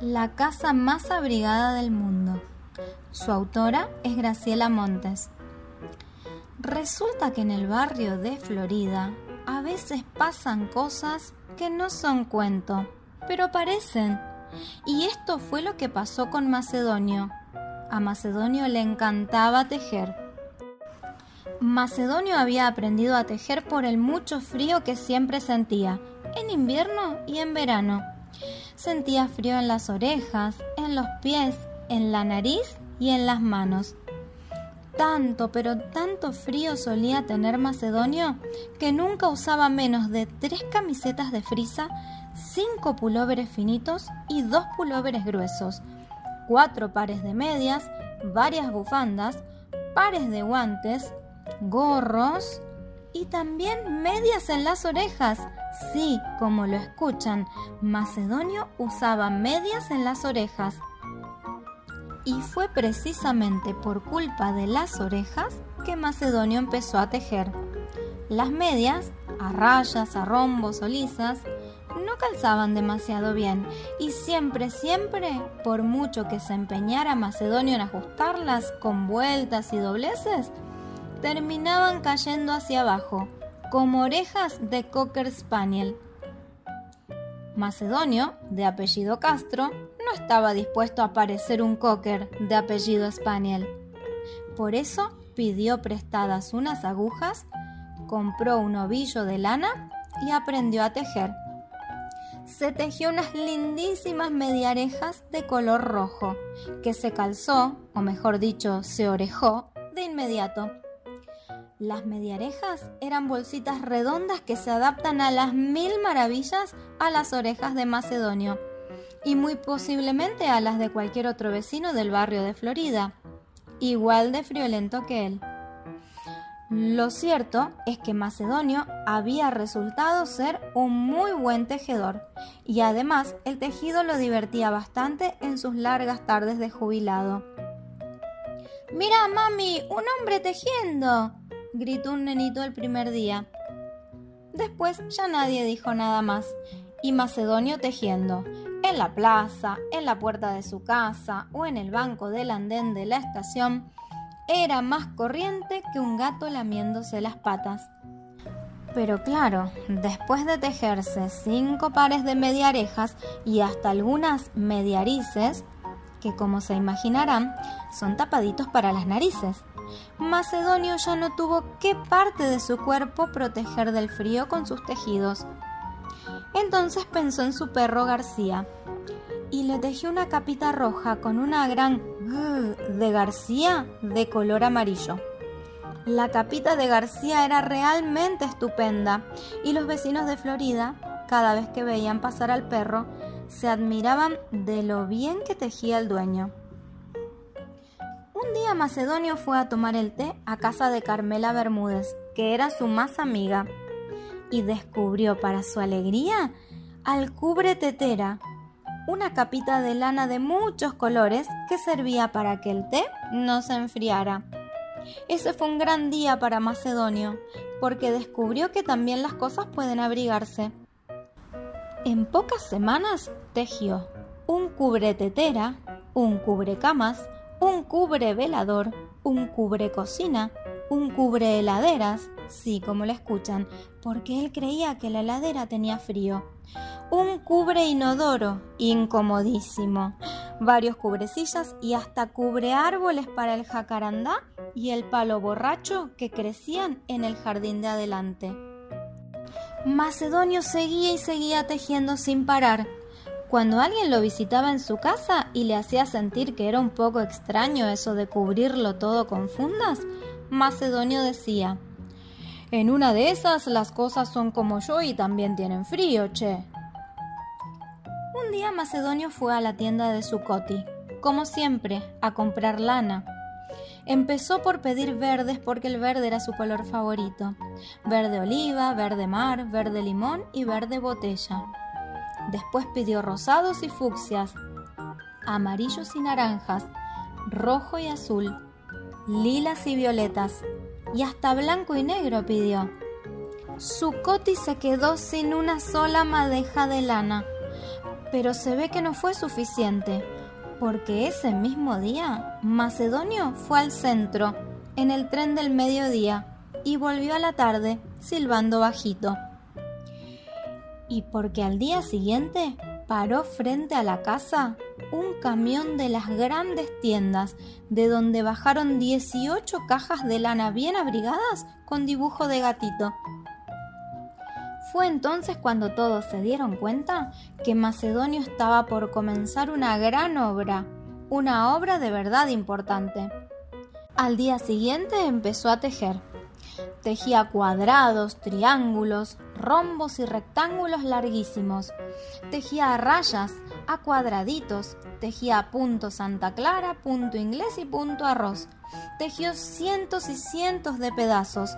La casa más abrigada del mundo. Su autora es Graciela Montes. Resulta que en el barrio de Florida a veces pasan cosas que no son cuento, pero parecen. Y esto fue lo que pasó con Macedonio. A Macedonio le encantaba tejer. Macedonio había aprendido a tejer por el mucho frío que siempre sentía, en invierno y en verano. Sentía frío en las orejas, en los pies, en la nariz y en las manos. Tanto, pero tanto frío solía tener Macedonio que nunca usaba menos de tres camisetas de frisa, cinco pulóveres finitos y dos pulóveres gruesos, cuatro pares de medias, varias bufandas, pares de guantes, gorros y también medias en las orejas, Sí, como lo escuchan, Macedonio usaba medias en las orejas. Y fue precisamente por culpa de las orejas que Macedonio empezó a tejer. Las medias, a rayas, a rombos o lisas, no calzaban demasiado bien y siempre, siempre, por mucho que se empeñara Macedonio en ajustarlas con vueltas y dobleces, terminaban cayendo hacia abajo como orejas de Cocker Spaniel. Macedonio, de apellido Castro, no estaba dispuesto a parecer un cocker de apellido Spaniel. Por eso pidió prestadas unas agujas, compró un ovillo de lana y aprendió a tejer. Se tejió unas lindísimas mediarejas de color rojo, que se calzó, o mejor dicho, se orejó, de inmediato. Las mediarejas eran bolsitas redondas que se adaptan a las mil maravillas a las orejas de Macedonio y muy posiblemente a las de cualquier otro vecino del barrio de Florida, igual de friolento que él. Lo cierto es que Macedonio había resultado ser un muy buen tejedor y además el tejido lo divertía bastante en sus largas tardes de jubilado. Mira, mami, un hombre tejiendo, gritó un nenito el primer día. Después ya nadie dijo nada más, y Macedonio tejiendo, en la plaza, en la puerta de su casa o en el banco del andén de la estación, era más corriente que un gato lamiéndose las patas. Pero claro, después de tejerse cinco pares de mediarejas y hasta algunas mediarices, que como se imaginarán, son tapaditos para las narices, Macedonio ya no tuvo qué parte de su cuerpo proteger del frío con sus tejidos. Entonces pensó en su perro García y le tejió una capita roja con una gran G de García de color amarillo. La capita de García era realmente estupenda y los vecinos de Florida, cada vez que veían pasar al perro, se admiraban de lo bien que tejía el dueño. Un día Macedonio fue a tomar el té a casa de Carmela Bermúdez, que era su más amiga, y descubrió para su alegría al cubre tetera, una capita de lana de muchos colores que servía para que el té no se enfriara. Ese fue un gran día para Macedonio, porque descubrió que también las cosas pueden abrigarse. En pocas semanas tejió un cubre tetera, un cubre camas, un cubre velador, un cubre cocina, un cubre heladeras, sí, como lo escuchan, porque él creía que la heladera tenía frío. Un cubre inodoro, incomodísimo. Varios cubrecillas y hasta cubre árboles para el jacarandá y el palo borracho que crecían en el jardín de adelante. Macedonio seguía y seguía tejiendo sin parar. Cuando alguien lo visitaba en su casa y le hacía sentir que era un poco extraño eso de cubrirlo todo con fundas, Macedonio decía, en una de esas las cosas son como yo y también tienen frío, che. Un día Macedonio fue a la tienda de su coti, como siempre, a comprar lana. Empezó por pedir verdes porque el verde era su color favorito. Verde oliva, verde mar, verde limón y verde botella. Después pidió rosados y fucsias, amarillos y naranjas, rojo y azul, lilas y violetas, y hasta blanco y negro pidió. Su coti se quedó sin una sola madeja de lana. Pero se ve que no fue suficiente, porque ese mismo día Macedonio fue al centro, en el tren del mediodía, y volvió a la tarde, silbando bajito. Y porque al día siguiente paró frente a la casa un camión de las grandes tiendas, de donde bajaron 18 cajas de lana bien abrigadas con dibujo de gatito. Fue entonces cuando todos se dieron cuenta que Macedonio estaba por comenzar una gran obra, una obra de verdad importante. Al día siguiente empezó a tejer. Tejía cuadrados, triángulos, rombos y rectángulos larguísimos. Tejía a rayas, a cuadraditos. Tejía punto Santa Clara, punto inglés y punto arroz. Tejió cientos y cientos de pedazos.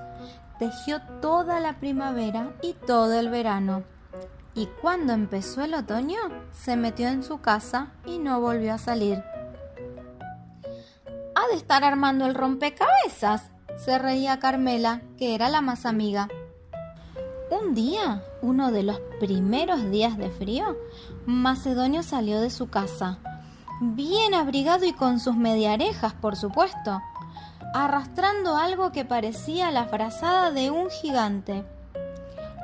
Tejió toda la primavera y todo el verano. Y cuando empezó el otoño, se metió en su casa y no volvió a salir. Ha de estar armando el rompecabezas, se reía Carmela, que era la más amiga. Un día, uno de los primeros días de frío, Macedonio salió de su casa, bien abrigado y con sus mediarejas, por supuesto, arrastrando algo que parecía la frazada de un gigante.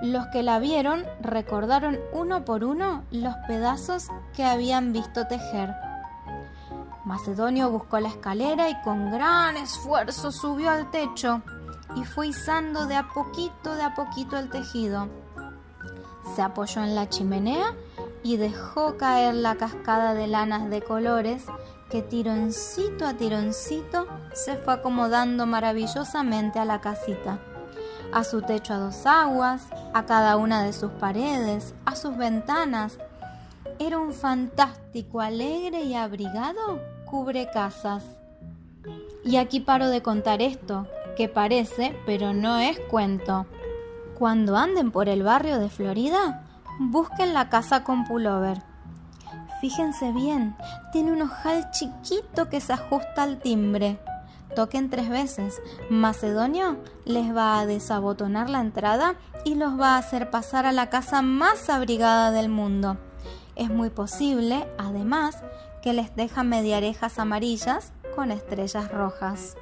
Los que la vieron recordaron uno por uno los pedazos que habían visto tejer. Macedonio buscó la escalera y con gran esfuerzo subió al techo y fue izando de a poquito, de a poquito el tejido. Se apoyó en la chimenea y dejó caer la cascada de lanas de colores que tironcito a tironcito se fue acomodando maravillosamente a la casita, a su techo a dos aguas, a cada una de sus paredes, a sus ventanas. Era un fantástico, alegre y abrigado cubre casas. Y aquí paro de contar esto, que parece, pero no es cuento. Cuando anden por el barrio de Florida, busquen la casa con pullover. Fíjense bien, tiene un ojal chiquito que se ajusta al timbre. Toquen tres veces. Macedonio les va a desabotonar la entrada y los va a hacer pasar a la casa más abrigada del mundo. Es muy posible, además, que les deja mediarejas amarillas con estrellas rojas.